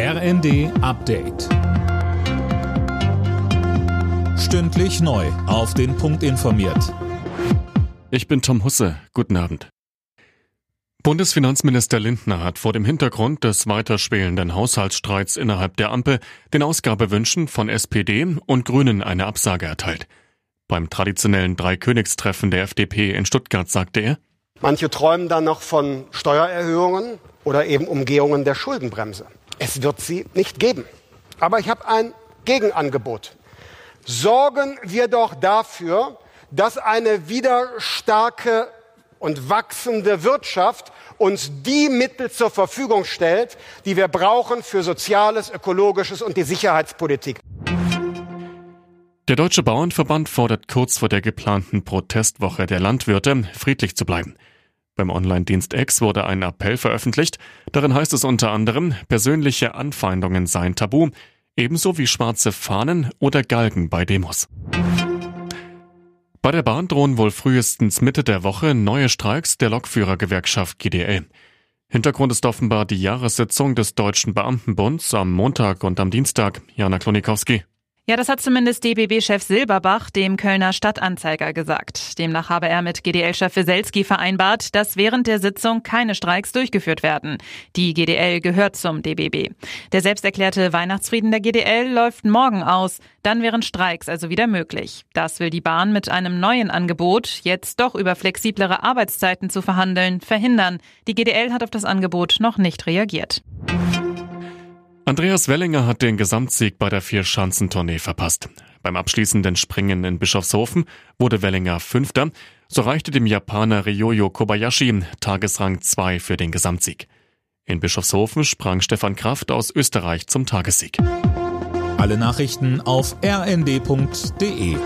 RND Update. Stündlich neu. Auf den Punkt informiert. Ich bin Tom Husse. Guten Abend. Bundesfinanzminister Lindner hat vor dem Hintergrund des weiter schwelenden Haushaltsstreits innerhalb der Ampel den Ausgabewünschen von SPD und Grünen eine Absage erteilt. Beim traditionellen Dreikönigstreffen der FDP in Stuttgart sagte er, Manche träumen dann noch von Steuererhöhungen oder eben Umgehungen der Schuldenbremse. Es wird sie nicht geben. Aber ich habe ein Gegenangebot. Sorgen wir doch dafür, dass eine wieder starke und wachsende Wirtschaft uns die Mittel zur Verfügung stellt, die wir brauchen für Soziales, Ökologisches und die Sicherheitspolitik. Der Deutsche Bauernverband fordert kurz vor der geplanten Protestwoche der Landwirte, friedlich zu bleiben. Beim Online-Dienst X wurde ein Appell veröffentlicht. Darin heißt es unter anderem, persönliche Anfeindungen seien tabu, ebenso wie schwarze Fahnen oder Galgen bei Demos. Bei der Bahn drohen wohl frühestens Mitte der Woche neue Streiks der Lokführergewerkschaft GDL. Hintergrund ist offenbar die Jahressitzung des Deutschen Beamtenbunds am Montag und am Dienstag. Jana Klonikowski. Ja, das hat zumindest DBB-Chef Silberbach dem Kölner Stadtanzeiger gesagt. Demnach habe er mit GDL-Chef Weselski vereinbart, dass während der Sitzung keine Streiks durchgeführt werden. Die GDL gehört zum DBB. Der selbsterklärte Weihnachtsfrieden der GDL läuft morgen aus. Dann wären Streiks also wieder möglich. Das will die Bahn mit einem neuen Angebot, jetzt doch über flexiblere Arbeitszeiten zu verhandeln, verhindern. Die GDL hat auf das Angebot noch nicht reagiert. Andreas Wellinger hat den Gesamtsieg bei der Vierschanzentournee verpasst. Beim abschließenden Springen in Bischofshofen wurde Wellinger Fünfter. So reichte dem Japaner Ryoyo Kobayashi Tagesrang 2 für den Gesamtsieg. In Bischofshofen sprang Stefan Kraft aus Österreich zum Tagessieg. Alle Nachrichten auf rnd.de